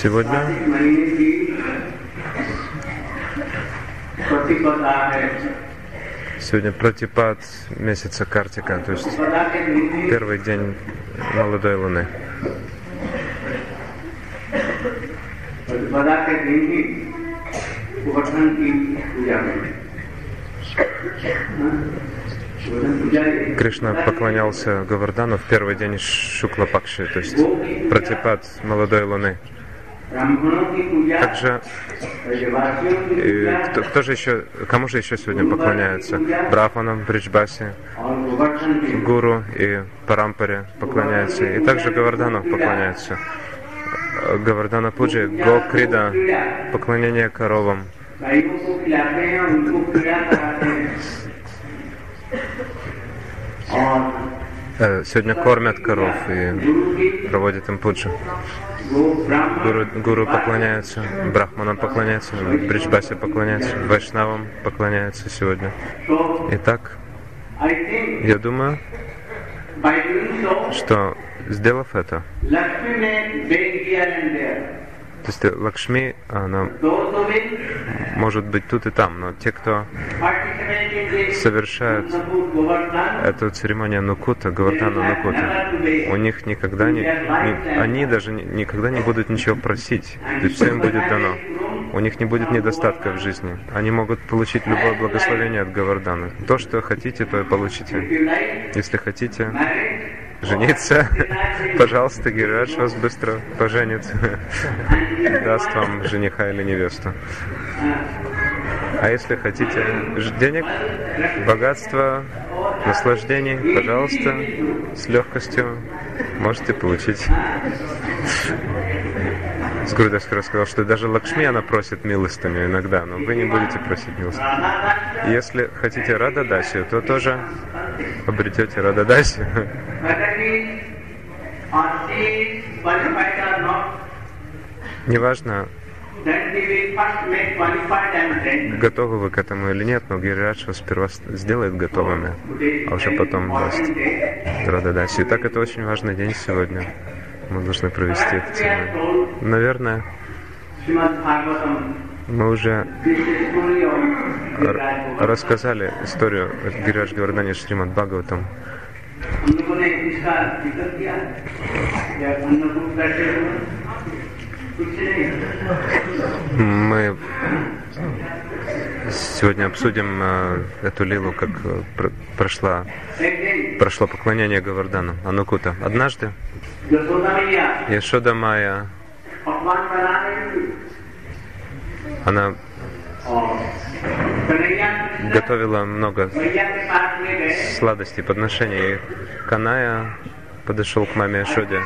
Сегодня Сегодня протипад месяца Картика, то есть первый день молодой луны. Кришна поклонялся Гавардану в первый день Шукла Пакши, то есть протипад молодой луны. Также кто, кто же еще, кому же еще сегодня поклоняются? Брахманам, Бриджбасе, Гуру и Парампаре поклоняются. И также Гавардану поклоняются. Гавардана Пуджи, Гокрида, поклонение коровам. Э, сегодня кормят коров и проводят им пуджу. Гуру, гуру поклоняются, брахманам поклоняются, бриджбасе поклоняются, вайшнавам поклоняются сегодня. Итак, я думаю, что сделав это, то есть Лакшми, она может быть тут и там, но те, кто совершают эту церемонию Нукута, Гавардана Нукута, у них никогда не, не они даже никогда не будут ничего просить, то есть все им будет дано. У них не будет недостатка в жизни. Они могут получить любое благословение от Гавардана. То, что хотите, то и получите. Если хотите, жениться, пожалуйста, Гирадж вас быстро поженит, даст вам жениха или невесту. А если хотите денег, богатства, наслаждений, пожалуйста, с легкостью можете получить. Скрудашкара сказал, что даже Лакшми она просит милостыню иногда, но вы не будете просить милостыню. Если хотите Рададаси, то тоже обретете Рададаси. Неважно, готовы вы к этому или нет, но Гирирадж вас сперва сделает готовыми, а уже потом даст Рададаси. И так это очень важный день сегодня. Мы должны провести это. Наверное, мы уже рассказали историю Гирирадж Гавардани Шримад Бхагаватам. Мы сегодня обсудим э, эту лилу, как э, пр прошла, прошло поклонение Гавардану, Анукута. Однажды Яшода Майя, она готовила много сладостей, подношений. И Каная подошел к маме Ашоде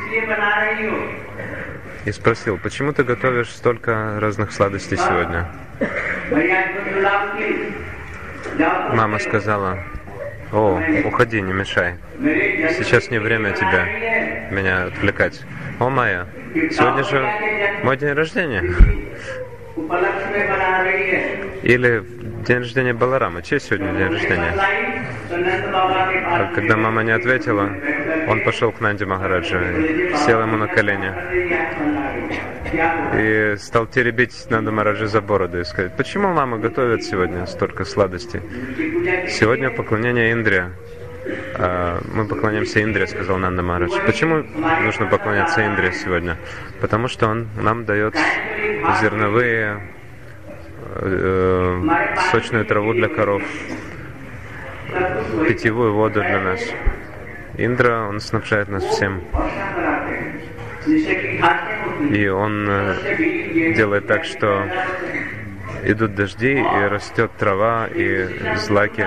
и спросил, почему ты готовишь столько разных сладостей сегодня? Мама сказала, о, уходи, не мешай. Сейчас не время тебя, меня отвлекать. О, Майя, сегодня же мой день рождения. Или день рождения Баларама. Чей сегодня день рождения? Когда мама не ответила, он пошел к Нанди Махараджа, сел ему на колени и стал теребить Нанда Махараджа за бороду и сказать, почему мама готовит сегодня столько сладостей? Сегодня поклонение Индре. А, мы поклоняемся Индре, сказал Нанда Махарадж. Почему нужно поклоняться Индре сегодня? Потому что он нам дает зерновые, э, сочную траву для коров, питьевую воду для нас. Индра, он снабжает нас всем. И он э, делает так, что идут дожди, и растет трава, и злаки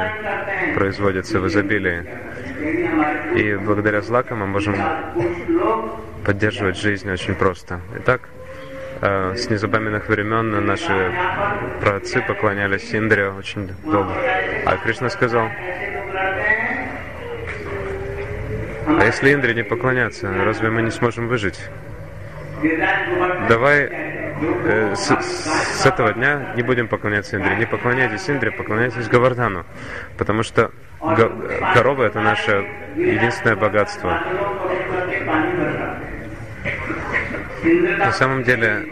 производятся в изобилии. И благодаря злакам мы можем поддерживать жизнь очень просто. Итак, с незапамятных времен наши праотцы поклонялись Индре очень долго. А Кришна сказал, а если Индре не поклоняться, разве мы не сможем выжить? Давай э, с, с этого дня не будем поклоняться Индре. Не поклоняйтесь Индре, поклоняйтесь Гавардану. Потому что корова это наше единственное богатство. На самом деле,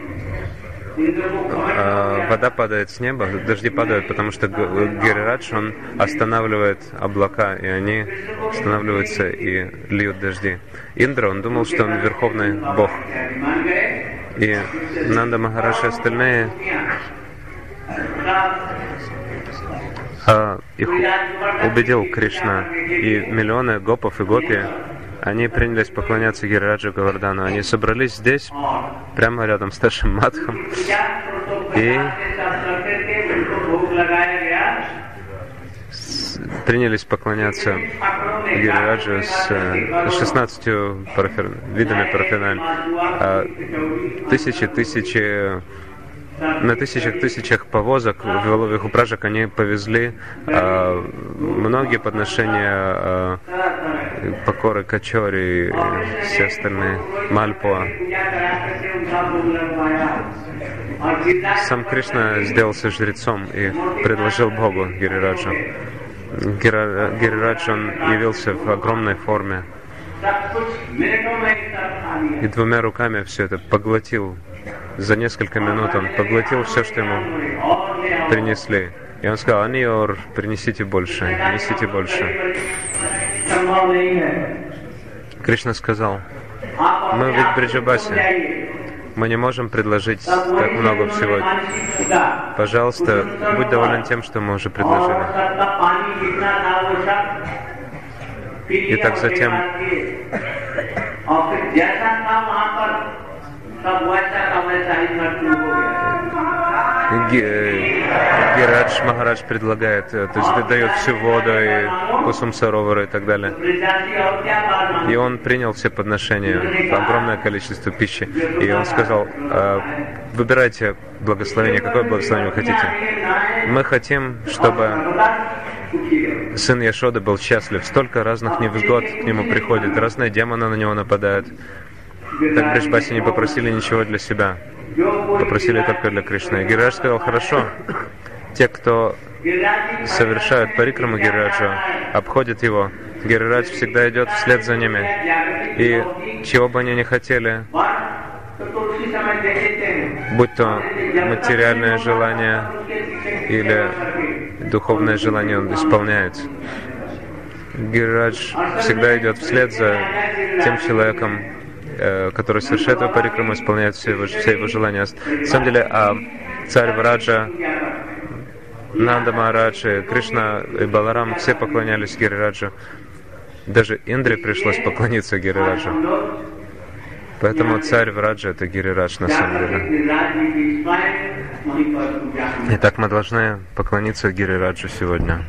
а, вода падает с неба, дожди падают, потому что Гирирадж, он останавливает облака, и они останавливаются и льют дожди. Индра, он думал, что он верховный бог. И Нанда Махараши остальные а, их убедил Кришна, и миллионы гопов и гопи они принялись поклоняться Гирираджу Гавардану. Они собрались здесь, прямо рядом с нашим Мадхом, и принялись поклоняться Гирираджу с 16 парафер... видами параферналь. А тысячи, тысячи на тысячах тысячах повозок, воловьих упряжек они повезли э, многие подношения э, покоры Качори и все остальные, Мальпуа. Сам Кришна сделался жрецом и предложил Богу Гирираджу. Гирирадж, он явился в огромной форме и двумя руками все это поглотил за несколько минут он поглотил все, что ему принесли. И он сказал, Аниор, принесите больше, несите больше. Кришна сказал, мы ведь в Бриджабасе, мы не можем предложить так много всего. Пожалуйста, будь доволен тем, что мы уже предложили. И так затем Гирадж Махарадж предлагает, то есть дает всю воду и кусум саровара и так далее. И он принял все подношения, огромное количество пищи. И он сказал, выбирайте благословение, какое благословение вы хотите. Мы хотим, чтобы сын Яшоды был счастлив. Столько разных невзгод к нему приходит, разные демоны на него нападают. Так Бришбаси не попросили ничего для себя. Попросили только для Кришны. И Гирадж сказал, хорошо, те, кто совершают парикраму Гираджа, обходят его. Гирирадж всегда идет вслед за ними. И чего бы они ни хотели, будь то материальное желание или духовное желание, он исполняет. Гирирадж всегда идет вслед за тем человеком, который совершает его парикраму, исполняет все его, все его желания. На самом деле, а царь Враджа, Нанда Махараджи, Кришна и Баларам все поклонялись Гирираджу. Даже Индре пришлось поклониться Гирираджу. Поэтому царь Враджа это Гирирадж на самом деле. Итак, мы должны поклониться Гирираджу сегодня.